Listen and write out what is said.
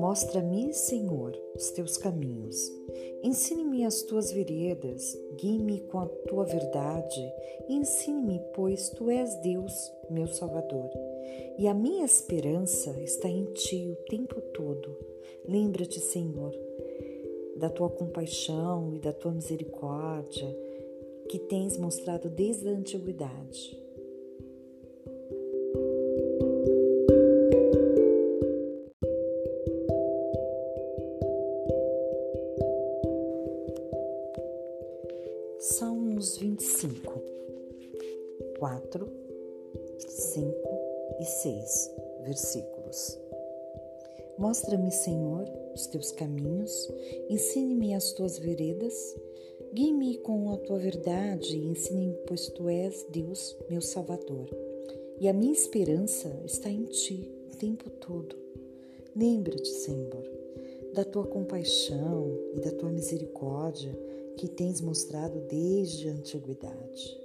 Mostra-me, Senhor, os teus caminhos. Ensine-me as tuas veredas, guie-me com a tua verdade. Ensine-me, pois tu és Deus, meu Salvador. E a minha esperança está em ti o tempo todo. Lembra-te, Senhor, da tua compaixão e da tua misericórdia que tens mostrado desde a antiguidade. Salmos 25, 4, 5 e 6 versículos. Mostra-me, Senhor, os teus caminhos, ensine-me as tuas veredas, guie-me com a tua verdade e ensine-me, pois tu és Deus, meu Salvador. E a minha esperança está em ti o tempo todo. Lembra-te, Senhor, da tua compaixão e da tua misericórdia que tens mostrado desde a antiguidade.